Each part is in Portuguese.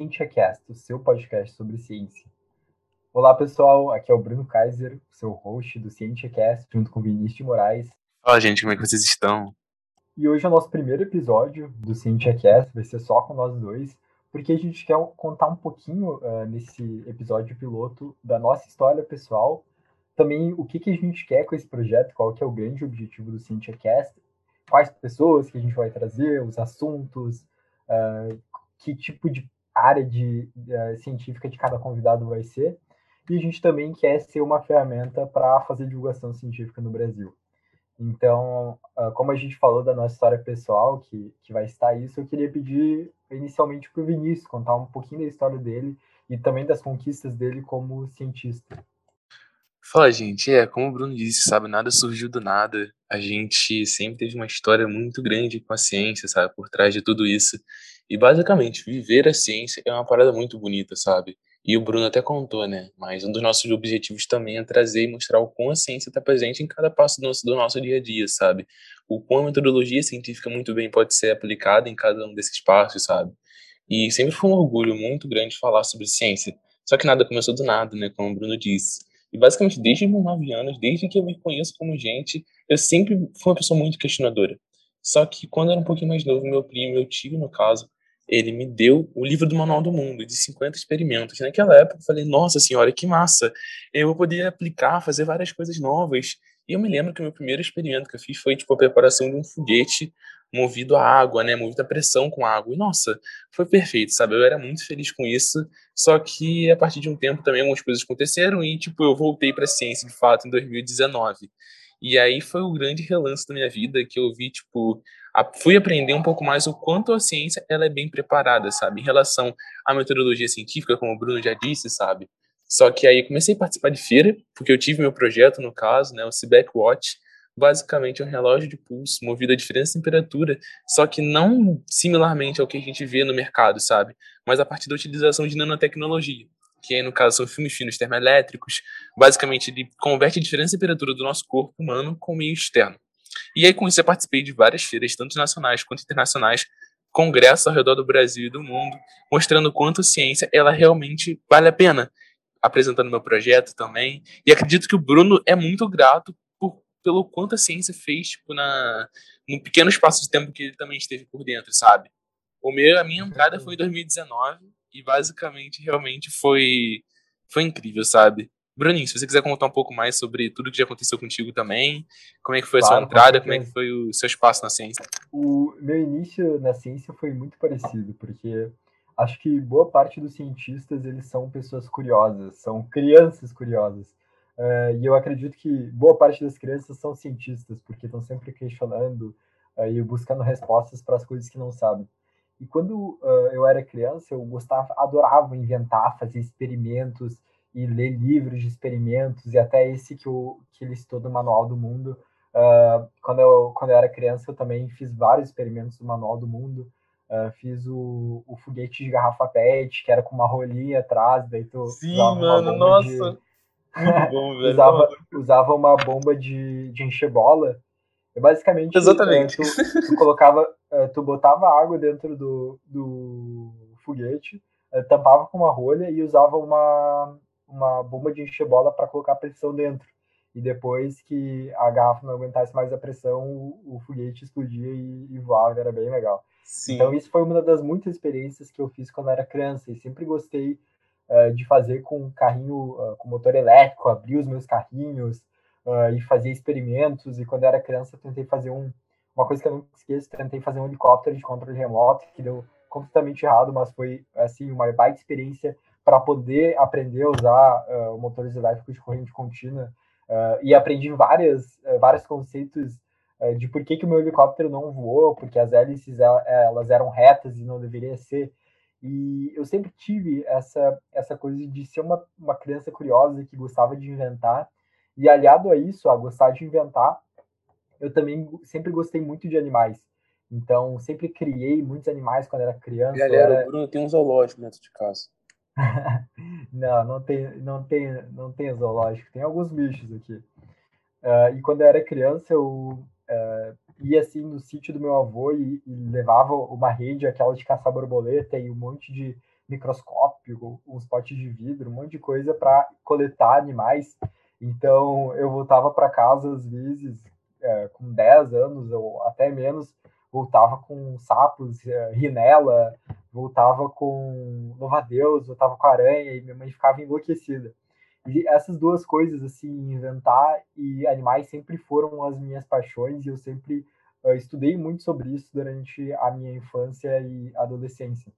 CientiaCast, o seu podcast sobre ciência. Olá, pessoal. Aqui é o Bruno Kaiser, seu host do CientiaCast, junto com Vinícius de Moraes. Fala, gente, como é que vocês estão? E hoje é o nosso primeiro episódio do CientiaCast, vai ser só com nós dois, porque a gente quer contar um pouquinho uh, nesse episódio piloto da nossa história pessoal, também o que, que a gente quer com esse projeto, qual que é o grande objetivo do CientiaCast, quais pessoas que a gente vai trazer, os assuntos, uh, que tipo de área de, uh, científica de cada convidado vai ser. E a gente também quer ser uma ferramenta para fazer divulgação científica no Brasil. Então, uh, como a gente falou da nossa história pessoal, que, que vai estar isso, eu queria pedir inicialmente para o Vinícius contar um pouquinho da história dele e também das conquistas dele como cientista. Fala, gente. É, como o Bruno disse, sabe, nada surgiu do nada. A gente sempre teve uma história muito grande com a ciência, sabe, por trás de tudo isso. E basicamente, viver a ciência é uma parada muito bonita, sabe? E o Bruno até contou, né? Mas um dos nossos objetivos também é trazer e mostrar o quão a ciência está presente em cada passo do nosso, do nosso dia a dia, sabe? O quão a metodologia científica muito bem pode ser aplicada em cada um desses passos, sabe? E sempre foi um orgulho muito grande falar sobre ciência. Só que nada começou do nada, né? Como o Bruno disse. E basicamente, desde meus nove anos, desde que eu me conheço como gente, eu sempre fui uma pessoa muito questionadora. Só que quando eu era um pouquinho mais novo, meu primo, meu tio, no caso, ele me deu o livro do Manual do Mundo, de 50 experimentos. Naquela época eu falei, nossa senhora, que massa! Eu vou poder aplicar, fazer várias coisas novas. E eu me lembro que o meu primeiro experimento que eu fiz foi, tipo, a preparação de um foguete movido a água, né, movido a pressão com água. E, nossa, foi perfeito, sabe? Eu era muito feliz com isso, só que a partir de um tempo também algumas coisas aconteceram e, tipo, eu voltei para a ciência, de fato, em 2019. E aí foi o grande relance da minha vida que eu vi, tipo, a, fui aprender um pouco mais o quanto a ciência ela é bem preparada, sabe, em relação à metodologia científica, como o Bruno já disse, sabe. Só que aí comecei a participar de feira, porque eu tive meu projeto, no caso, né, o CBEC Watch, basicamente é um relógio de pulso movido a diferentes temperaturas, só que não similarmente ao que a gente vê no mercado, sabe, mas a partir da utilização de nanotecnologia que aí no caso são filmes finos termoelétricos. Basicamente, ele converte a diferença de temperatura do nosso corpo humano com o meio externo. E aí, com isso, eu participei de várias feiras, tanto nacionais quanto internacionais, congressos ao redor do Brasil e do mundo, mostrando quanto a ciência ela realmente vale a pena. Apresentando meu projeto também. E acredito que o Bruno é muito grato por, pelo quanto a ciência fez tipo, na, no pequeno espaço de tempo que ele também esteve por dentro, sabe? O meu, a minha entrada foi em 2019 e basicamente realmente foi foi incrível, sabe? Bruninho, se você quiser contar um pouco mais sobre tudo que já aconteceu contigo também, como é que foi claro, a sua entrada, como é que foi o seu espaço na ciência? O meu início na ciência foi muito parecido, porque acho que boa parte dos cientistas eles são pessoas curiosas, são crianças curiosas. Uh, e eu acredito que boa parte das crianças são cientistas, porque estão sempre questionando uh, e buscando respostas para as coisas que não sabem. E quando uh, eu era criança, eu gostava, adorava inventar, fazer experimentos, e ler livros de experimentos, e até esse que, o, que ele citou do Manual do Mundo. Uh, quando, eu, quando eu era criança, eu também fiz vários experimentos do Manual do Mundo. Uh, fiz o, o foguete de garrafa PET, que era com uma rolinha atrás, daí tu Sim, mano, nossa! De... Bom, usava, usava uma bomba de, de encher bola. E basicamente, Exatamente. Uh, tu, tu, colocava, tu botava água dentro do, do foguete, tampava com uma rolha e usava uma, uma bomba de encher bola para colocar pressão dentro. E depois que a garrafa não aguentasse mais a pressão, o, o foguete explodia e, e, voava, era bem legal. Sim. Então, isso foi uma das muitas experiências que eu fiz quando era criança. E sempre gostei uh, de fazer com carrinho, uh, com motor elétrico, abrir os meus carrinhos uh, e fazer experimentos. E quando era criança, tentei fazer um. Uma coisa que eu não esqueço, tentei fazer um helicóptero de controle remoto, que deu completamente errado, mas foi assim uma baita experiência para poder aprender a usar uh, motores elétricos de corrente contínua uh, e aprendi várias, uh, vários conceitos de por que, que o meu helicóptero não voou, porque as hélices elas eram retas e não deveria ser. E eu sempre tive essa, essa coisa de ser uma, uma criança curiosa que gostava de inventar. E aliado a isso, a gostar de inventar, eu também sempre gostei muito de animais. Então, sempre criei muitos animais quando era criança. Galera, era... o Bruno tem um zoológico dentro de casa. não, não tem, não tem, não tem zoológico. Tem alguns bichos aqui. Uh, e quando eu era criança, eu uh, ia assim no sítio do meu avô e, e, levava uma rede, aquela de caçar borboleta e um monte de, microscópio, uns potes de vidro, um monte de coisa para coletar animais. Então eu voltava para casa às vezes é, com 10 anos ou até menos, voltava com sapos, é, rinela, voltava com louva-a-Deus, voltava com aranha e minha mãe ficava enlouquecida. E essas duas coisas, assim, inventar e animais sempre foram as minhas paixões e eu sempre uh, estudei muito sobre isso durante a minha infância e adolescência.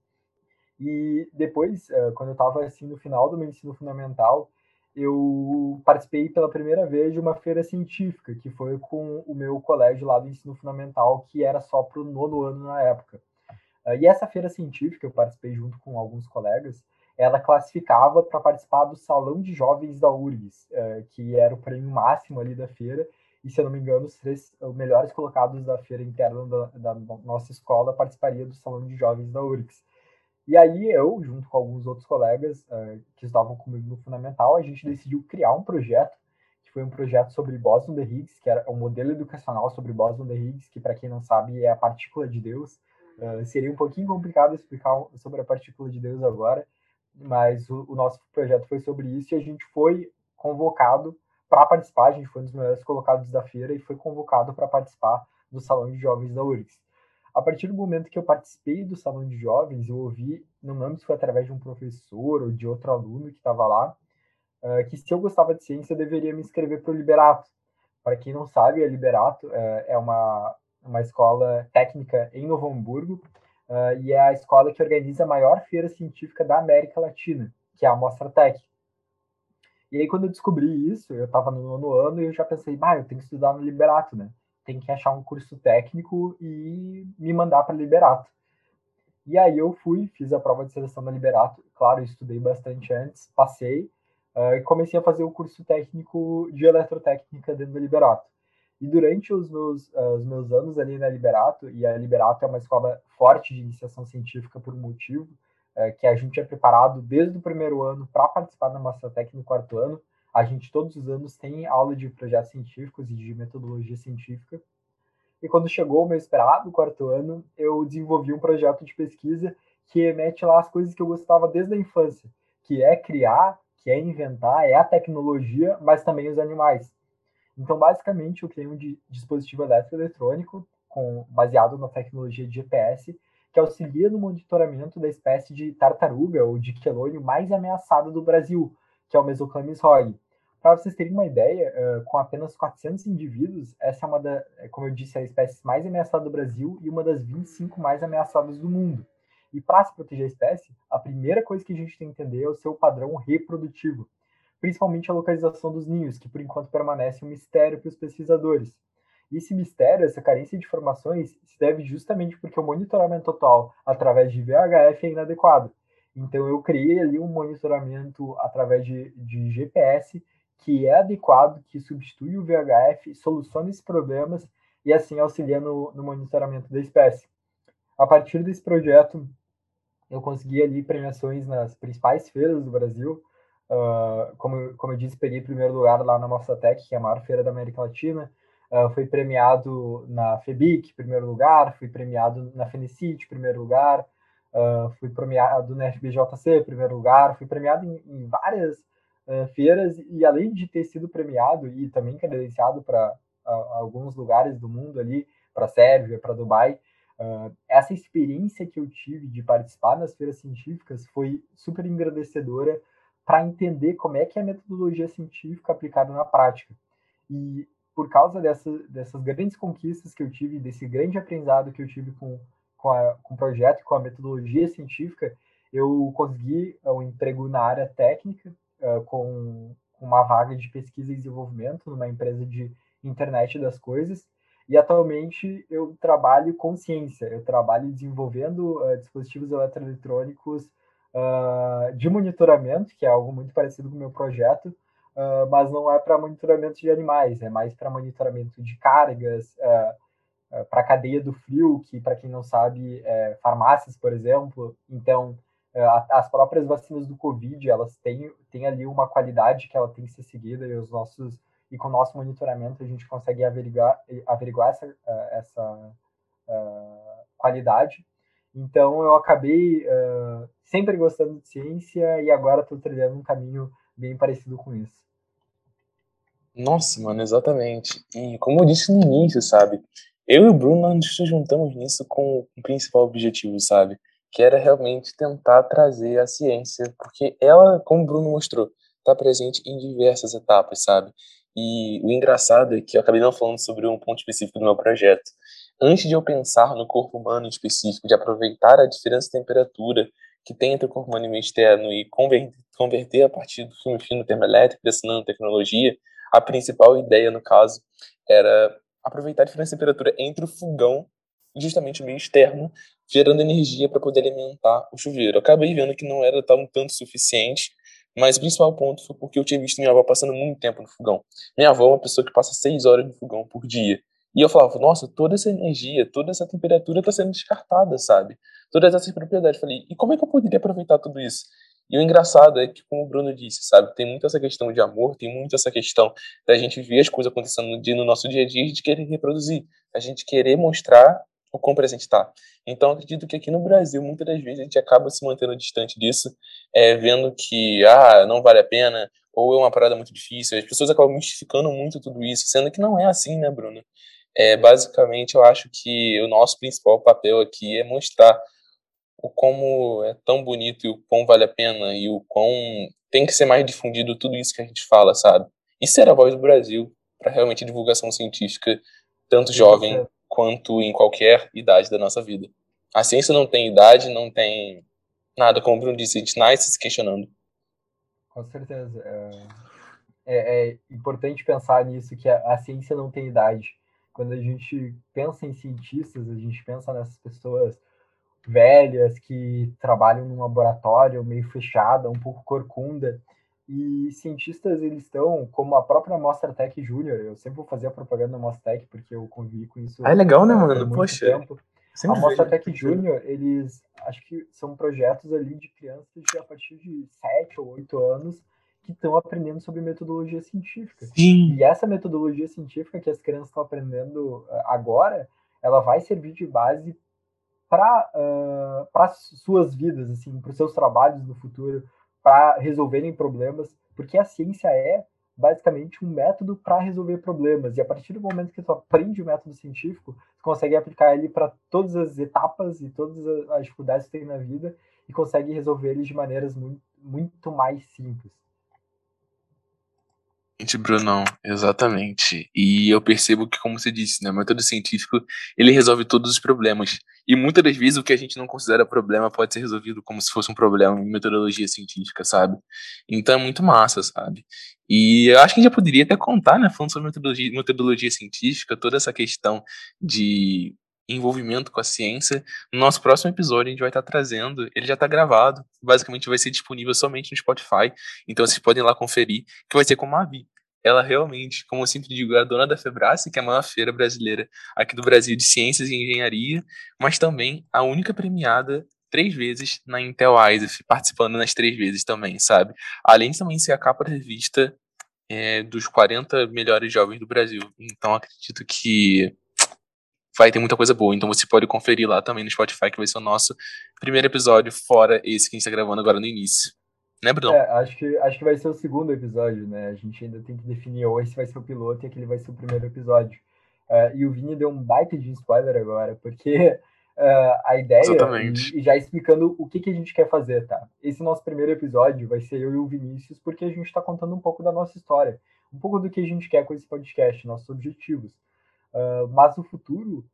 E depois, uh, quando eu estava assim no final do meu ensino fundamental, eu participei pela primeira vez de uma feira científica, que foi com o meu colégio lá do ensino fundamental, que era só para o nono ano na época. Uh, e essa feira científica, eu participei junto com alguns colegas, ela classificava para participar do Salão de Jovens da URGS, uh, que era o prêmio máximo ali da feira, e se eu não me engano, os três os melhores colocados da feira interna da, da nossa escola participariam do Salão de Jovens da URGS. E aí eu, junto com alguns outros colegas uh, que estavam comigo no Fundamental, a gente decidiu criar um projeto, que foi um projeto sobre Boson de Higgs, que era um modelo educacional sobre Boson de Higgs, que para quem não sabe é a partícula de Deus. Uh, seria um pouquinho complicado explicar sobre a partícula de Deus agora, mas o, o nosso projeto foi sobre isso e a gente foi convocado para participar, a gente foi um dos melhores colocados da feira e foi convocado para participar do Salão de Jovens da URGS. A partir do momento que eu participei do Salão de Jovens, eu ouvi, não lembro se foi através de um professor ou de outro aluno que estava lá, uh, que se eu gostava de ciência, eu deveria me inscrever para o Liberato. Para quem não sabe, a Liberato uh, é uma, uma escola técnica em Novo Hamburgo, uh, e é a escola que organiza a maior feira científica da América Latina, que é a Mostra Tech. E aí, quando eu descobri isso, eu estava no nono ano e eu já pensei, bah, eu tenho que estudar no Liberato, né? Tem que achar um curso técnico e me mandar para Liberato. E aí eu fui, fiz a prova de seleção da Liberato, claro, estudei bastante antes, passei, uh, e comecei a fazer o curso técnico de eletrotécnica dentro da Liberato. E durante os meus, uh, os meus anos ali na Liberato, e a Liberato é uma escola forte de iniciação científica por um motivo, é, que a gente é preparado desde o primeiro ano para participar da Mastratec no quarto ano. A gente todos os anos tem aula de projetos científicos e de metodologia científica. E quando chegou o meu esperado quarto ano, eu desenvolvi um projeto de pesquisa que mete lá as coisas que eu gostava desde a infância, que é criar, que é inventar, é a tecnologia, mas também os animais. Então, basicamente, eu criei um dispositivo elétrico eletrônico com, baseado na tecnologia de GPS que auxilia no monitoramento da espécie de tartaruga ou de quelônio mais ameaçada do Brasil, que é o Mesoclamis rog. Para vocês terem uma ideia, uh, com apenas 400 indivíduos, essa é uma da, é, como eu disse, a espécie mais ameaçada do Brasil e uma das 25 mais ameaçadas do mundo. E para se proteger a espécie, a primeira coisa que a gente tem que entender é o seu padrão reprodutivo, principalmente a localização dos ninhos, que por enquanto permanece um mistério para os pesquisadores. Esse mistério, essa carência de informações, se deve justamente porque o monitoramento total através de VHF é inadequado. Então, eu criei ali um monitoramento através de, de GPS que é adequado, que substitui o VHF, soluciona esses problemas e assim auxilia no, no monitoramento da espécie. A partir desse projeto, eu consegui ali premiações nas principais feiras do Brasil. Uh, como, como eu disse, peguei primeiro lugar lá na Mostra Tech, que é a maior feira da América Latina. Uh, fui premiado na FEBIC, primeiro lugar, fui premiado na Fenicite, primeiro lugar, uh, fui premiado na FBJC, primeiro lugar, fui premiado em, em várias uh, feiras e além de ter sido premiado e também credenciado para alguns lugares do mundo ali, para Sérvia, para Dubai, essa experiência que eu tive de participar nas feiras científicas foi super engrandecedora para entender como é que é a metodologia científica aplicada na prática. E por causa dessa, dessas grandes conquistas que eu tive, desse grande aprendizado que eu tive com, com, a, com o projeto, com a metodologia científica, eu consegui um emprego na área técnica, uh, com, uma vaga de pesquisa e desenvolvimento numa empresa de internet das coisas, e atualmente eu trabalho com ciência, eu trabalho desenvolvendo uh, dispositivos eletroeletrônicos uh, de monitoramento, que é algo muito parecido com o meu projeto, uh, mas não é para monitoramento de animais, é mais para monitoramento de cargas, uh, para cadeia do frio, que, para quem não sabe, é farmácias, por exemplo. Então, as próprias vacinas do Covid, elas têm, têm ali uma qualidade que ela tem que ser seguida e os nossos e com o nosso monitoramento a gente consegue averiguar, averiguar essa, essa qualidade. Então eu acabei uh, sempre gostando de ciência e agora estou trilhando um caminho bem parecido com isso. Nossa, mano, exatamente. E como eu disse no início, sabe? Eu e o Bruno nós nos juntamos nisso com o principal objetivo, sabe? Que era realmente tentar trazer a ciência, porque ela, como o Bruno mostrou, está presente em diversas etapas, sabe? E o engraçado é que eu acabei não falando sobre um ponto específico do meu projeto. Antes de eu pensar no corpo humano específico, de aproveitar a diferença de temperatura que tem entre o corpo humano e o externo e converter, a partir do filme fino termoelétrico dessa nanotecnologia, a principal ideia, no caso, era aproveitar a diferença de temperatura entre o fogão justamente o meio externo, gerando energia para poder alimentar o chuveiro. Acabei vendo que não era tão tanto suficiente, mas o principal ponto foi porque eu tinha visto minha avó passando muito tempo no fogão. Minha avó é uma pessoa que passa seis horas no fogão por dia. E eu falava, nossa, toda essa energia, toda essa temperatura está sendo descartada, sabe? Todas essas propriedades. Falei, e como é que eu poderia aproveitar tudo isso? E o engraçado é que, como o Bruno disse, sabe, tem muito essa questão de amor, tem muito essa questão da gente ver as coisas acontecendo no, dia, no nosso dia a dia e de querer reproduzir, a gente querer mostrar o quão presente está. Então, acredito que aqui no Brasil, muitas das vezes, a gente acaba se mantendo distante disso, é, vendo que, ah, não vale a pena, ou é uma parada muito difícil. As pessoas acabam mistificando muito tudo isso, sendo que não é assim, né, Bruno? É, basicamente, eu acho que o nosso principal papel aqui é mostrar o como é tão bonito e o quão vale a pena e o quão tem que ser mais difundido tudo isso que a gente fala, sabe? E ser a voz do Brasil para realmente divulgação científica, tanto jovem quanto em qualquer idade da nossa vida. A ciência não tem idade, não tem nada, como o Bruno disse, a gente nasce se questionando. Com certeza. É, é, é importante pensar nisso, que a, a ciência não tem idade. Quando a gente pensa em cientistas, a gente pensa nessas pessoas velhas que trabalham num laboratório meio fechado, um pouco corcunda. E cientistas, eles estão, como a própria Mostra Tech Júnior, eu sempre vou fazer a propaganda da Mostra Tech, porque eu convivi com isso. Ah, é legal, né, mano? Poxa. Tempo. A Mostra Tech Júnior, eles, acho que são projetos ali de crianças de a partir de 7 ou 8 anos que estão aprendendo sobre metodologia científica. Sim. E essa metodologia científica que as crianças estão aprendendo eh, agora, ela vai servir de base para uh, para suas vidas, assim, para os seus trabalhos no futuro, para resolverem problemas, porque a ciência é basicamente um método para resolver problemas. E a partir do momento que tu aprende o método científico, tu consegue aplicar ele para todas as etapas e todas as dificuldades que tem na vida e consegue resolver eles de maneiras muito, muito mais simples. Brunão, exatamente. E eu percebo que, como você disse, né, o método científico ele resolve todos os problemas. E muitas das vezes o que a gente não considera problema pode ser resolvido como se fosse um problema em metodologia científica, sabe? Então é muito massa, sabe? E eu acho que a gente já poderia até contar, né, falando sobre metodologia, metodologia científica, toda essa questão de envolvimento com a ciência. No nosso próximo episódio, a gente vai estar trazendo, ele já está gravado, basicamente vai ser disponível somente no Spotify, então vocês podem lá conferir, que vai ser com a Mavi. Ela realmente, como eu sempre digo, é a dona da Febrace, que é a maior feira brasileira aqui do Brasil de ciências e engenharia, mas também a única premiada três vezes na Intel ISEF, participando nas três vezes também, sabe? Além de também ser a capa da revista é, dos 40 melhores jovens do Brasil. Então acredito que vai ter muita coisa boa. Então você pode conferir lá também no Spotify, que vai ser o nosso primeiro episódio, fora esse que a gente está gravando agora no início. Né, Bruno? É, acho que, acho que vai ser o segundo episódio, né? A gente ainda tem que definir ou esse vai ser o piloto e aquele vai ser o primeiro episódio. Uh, e o Vini deu um baita de spoiler agora, porque uh, a ideia, e, e, já explicando o que, que a gente quer fazer, tá? Esse nosso primeiro episódio vai ser eu e o Vinícius, porque a gente está contando um pouco da nossa história, um pouco do que a gente quer com esse podcast, nossos objetivos. Uh, mas no futuro,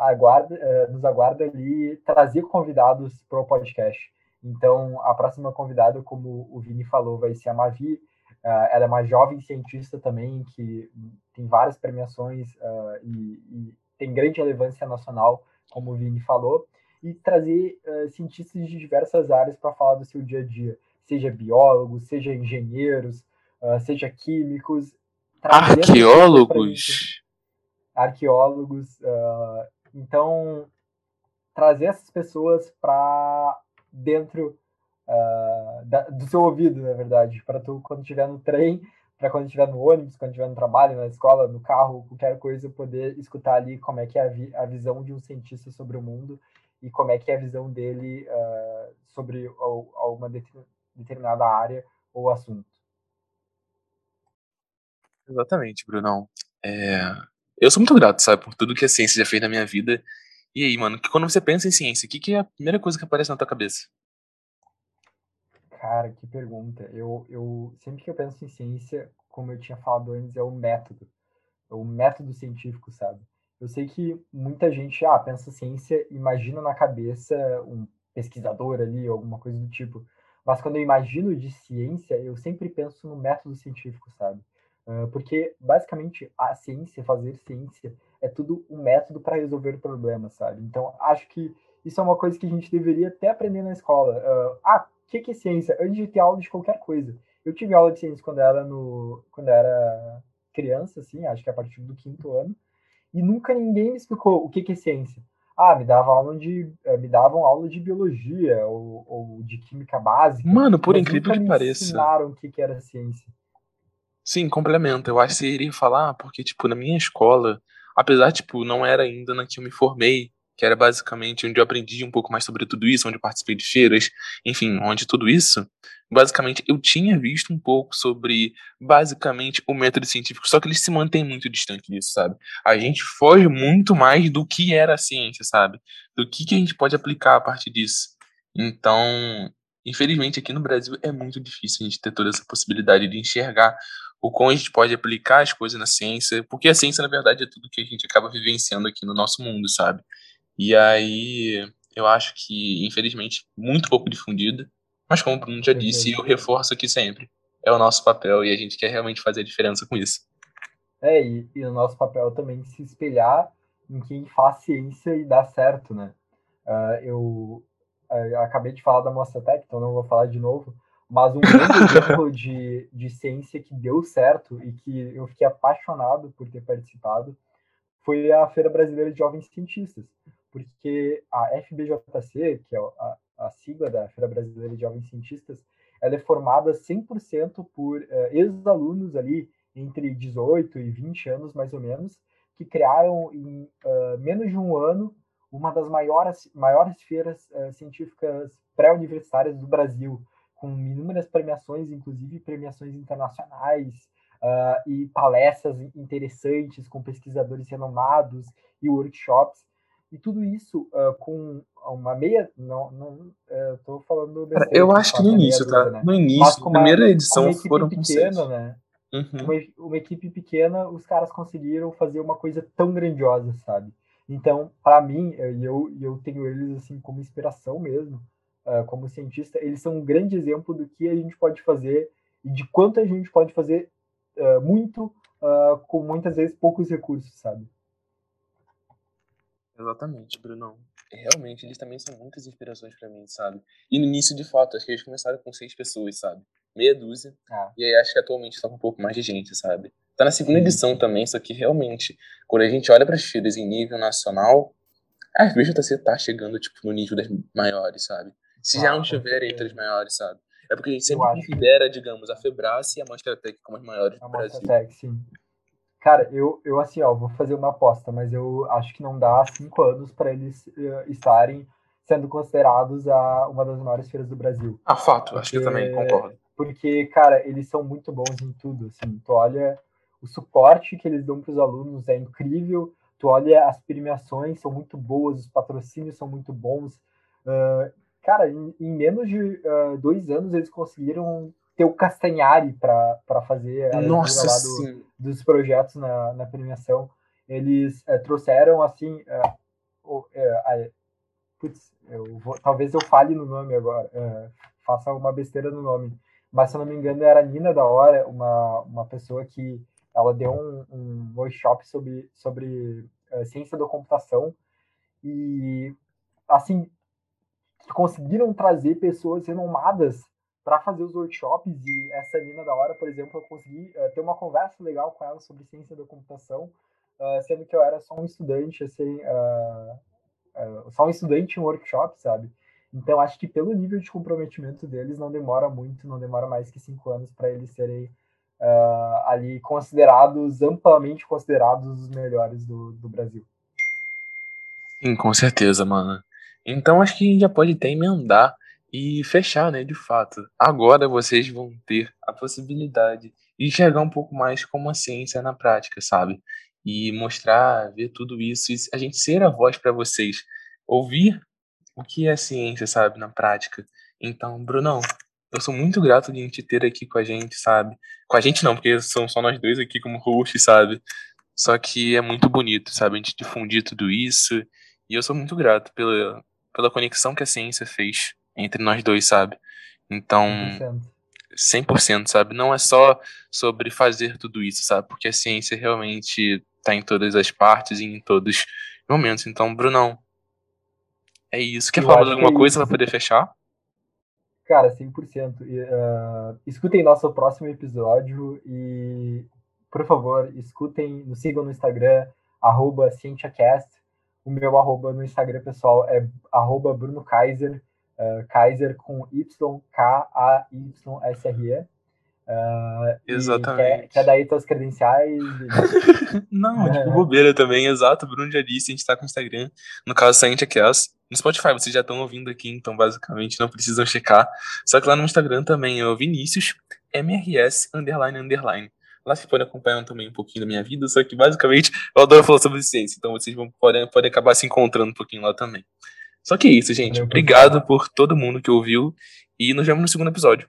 aguarda, nos aguarda ali trazer convidados para o podcast. Então, a próxima convidada, como o Vini falou, vai ser a Mavi. ela é uma jovem cientista também, que tem várias premiações e, e, tem grande relevância nacional, como o Vini falou. E trazer cientistas de diversas áreas para falar do seu dia a dia, seja biólogos, seja engenheiros, seja químicos. Arqueólogos? arqueólogos. Uh, então, trazer essas pessoas para dentro uh, da, do seu ouvido, na verdade, para tu, quando estiver no trem, para quando estiver no ônibus, quando estiver no trabalho, na escola, no carro, qualquer coisa, poder escutar ali como é que é a, vi a visão de um cientista sobre o mundo e como é que é a visão dele uh, sobre alguma determinada área ou assunto. Exatamente, Brunão. É... Eu sou muito grato, sabe, por tudo que a ciência já fez na minha vida. E aí, mano, que quando você pensa em ciência, o que, que é a primeira coisa que aparece na tua cabeça? Cara, que pergunta. Eu, eu sempre que eu penso em ciência, como eu tinha falado antes, é o método. É o método científico, sabe? Eu sei que muita gente, ah, pensa ciência, imagina na cabeça um pesquisador ali, alguma coisa do tipo. Mas quando eu imagino de ciência, eu sempre penso no método científico, sabe? Uh, porque, basicamente, a ciência, fazer ciência, é tudo um método para resolver problemas, sabe? Então, acho que isso é uma coisa que a gente deveria até aprender na escola. Uh, ah, o que, que é ciência? Antes de ter aula de qualquer coisa. Eu tive aula de ciência quando era no, quando era criança, assim, acho que a partir do quinto ano, e nunca ninguém me explicou o que, que é ciência. Ah, me davam aula de, eh, me davam aula de biologia ou, ou de química básica. Mano, por incrível que pareça. ensinaram o que, que era ciência. Sim, complementa. Eu acho que você iria falar, porque, tipo, na minha escola, apesar, tipo, não era ainda na que eu me formei, que era basicamente onde eu aprendi um pouco mais sobre tudo isso, onde eu participei de feiras, enfim, onde tudo isso, basicamente eu tinha visto um pouco sobre basicamente o método científico, só que ele se mantém muito distante disso, sabe? A gente foge muito mais do que era a ciência, sabe? Do que, que a gente pode aplicar a partir disso. Então, infelizmente aqui no Brasil é muito difícil a gente ter toda essa possibilidade de enxergar o como a gente pode aplicar as coisas na ciência, porque a ciência, na verdade, é tudo que a gente acaba vivenciando aqui no nosso mundo, sabe? E aí, eu acho que, infelizmente, muito pouco difundida. Mas como o Bruno já disse, eu reforço aqui sempre. É o nosso papel e a gente quer realmente fazer a diferença com isso. É, e, e o nosso papel também se espelhar em quem faz ciência e dá certo, né? Uh, eu, eu, acabei de falar da Mostratec, então não vou falar de novo, mas um grande exemplo de, de ciência que deu certo e que eu fiquei apaixonado por ter participado foi a Feira Brasileira de Jovens Cientistas. Porque a FBJC, que é a, a sigla da Feira Brasileira de Jovens Cientistas, ela é formada 100% por uh, ex-alunos ali entre 18 e 20 anos, mais ou menos, que criaram em uh, menos de um ano uma das maiores, maiores feiras uh, científicas pré-universitárias do Brasil, com inúmeras premiações, inclusive premiações internacionais, uh, e palestras interessantes com pesquisadores renomados e workshops. E tudo isso uh, com uma meia. Não, não estou uh, falando. Besteira, eu acho que no início, tá? Né? No início, na primeira edição foram pequena, né? Uhum. Uma, uma, equipe pequena, os caras conseguiram fazer uma coisa tão grandiosa, sabe? Então, para mim, eu, eu tenho eles assim como inspiração mesmo, uh, como cientista, eles são um grande exemplo do que a gente pode fazer e de quanto a gente pode fazer uh, muito uh, com muitas vezes poucos recursos, sabe? Exatamente, Bruno. Realmente, eles também são muitas inspirações para mim, sabe? E no início, de fato, acho que eles começaram com seis pessoas, sabe? Meia dúzia. Ah. E aí acho que atualmente está com um pouco mais de gente, sabe? Tá na segunda edição também, só que realmente, quando a gente olha para as feiras em nível nacional, a FBJC tá chegando, tipo, no nível das maiores, sabe? Se já não estiver entre as maiores, sabe? É porque a gente sempre considera, digamos, a Febrace e a Mostratec como as maiores a do Brasil. Mostratec, sim. Cara, eu, eu assim, ó, vou fazer uma aposta, mas eu acho que não dá cinco anos para eles uh, estarem sendo considerados a uma das maiores feiras do Brasil. Ah, fato, porque, acho que eu também concordo. Porque, cara, eles são muito bons em tudo, assim. Tu olha o suporte que eles dão para os alunos é incrível. Tu olha as premiações são muito boas, os patrocínios são muito bons. Uh, cara, em, em, menos de uh, dois anos eles conseguiram ter o Castanhari para fazer a Nossa, lá do, dos projetos na, na premiação. Eles é, trouxeram assim. É, putz, eu vou, talvez eu fale no nome agora, faça uma besteira no nome. Mas se eu não me engano, era a Nina da Hora, uma, uma pessoa que ela deu um, um workshop sobre, sobre ciência da computação. E assim, conseguiram trazer pessoas renomadas para fazer os workshops e essa Nina da hora, por exemplo, eu consegui uh, ter uma conversa legal com ela sobre ciência da computação, uh, sendo que eu era só um estudante, assim, uh, só um estudante em workshop, sabe? Então, acho que pelo nível de comprometimento deles, não demora muito, não demora mais que cinco anos para eles serem ali considerados, amplamente considerados os melhores do, do Brasil. Sim, com certeza, mano. Então acho que a gente já pode até emendar e fechar, né, de fato. Agora vocês vão ter a possibilidade de enxergar um pouco mais como a ciência na prática, sabe? E mostrar, ver tudo isso, e a gente ser a voz para vocês, ouvir o que é ciência, sabe, na prática. Então, Brunão, eu sou muito grato de te ter aqui com a gente, sabe? Com a gente não, porque são só nós dois aqui como host, sabe? Só que é muito bonito, sabe? A gente difundir tudo isso. E eu sou muito grato pela, pela conexão que a ciência fez entre nós dois, sabe? Então, 100%. 100%, sabe? Não é só sobre fazer tudo isso, sabe? Porque a ciência realmente tá em todas as partes e em todos os momentos. Então, Brunão, é isso. Quer eu falar alguma é coisa para poder fechar? Cara, 100%. Uh, escutem nosso próximo episódio e, por favor, escutem, nos sigam no Instagram, arroba CientiaCast. O meu arroba no Instagram, pessoal, é arroba Bruno Kaiser, uh, Kaiser com Y, K-A-Y-S-R-E. Uh, Exatamente. Quer, quer dar aí tuas credenciais? Não, tipo bobeira também, exato. Bruno já disse, a gente tá com o Instagram, no caso CientiaCast. No Spotify vocês já estão ouvindo aqui, então basicamente não precisam checar. Só que lá no Instagram também é o Vinícius MRS underline underline. Lá vocês podem acompanhar também um pouquinho da minha vida, só que basicamente eu adoro falar sobre ciência, então vocês vão, podem, podem acabar se encontrando um pouquinho lá também. Só que é isso, gente. Obrigado por todo mundo que ouviu e nos vemos no segundo episódio.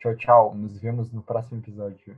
Tchau, tchau. Nos vemos no próximo episódio.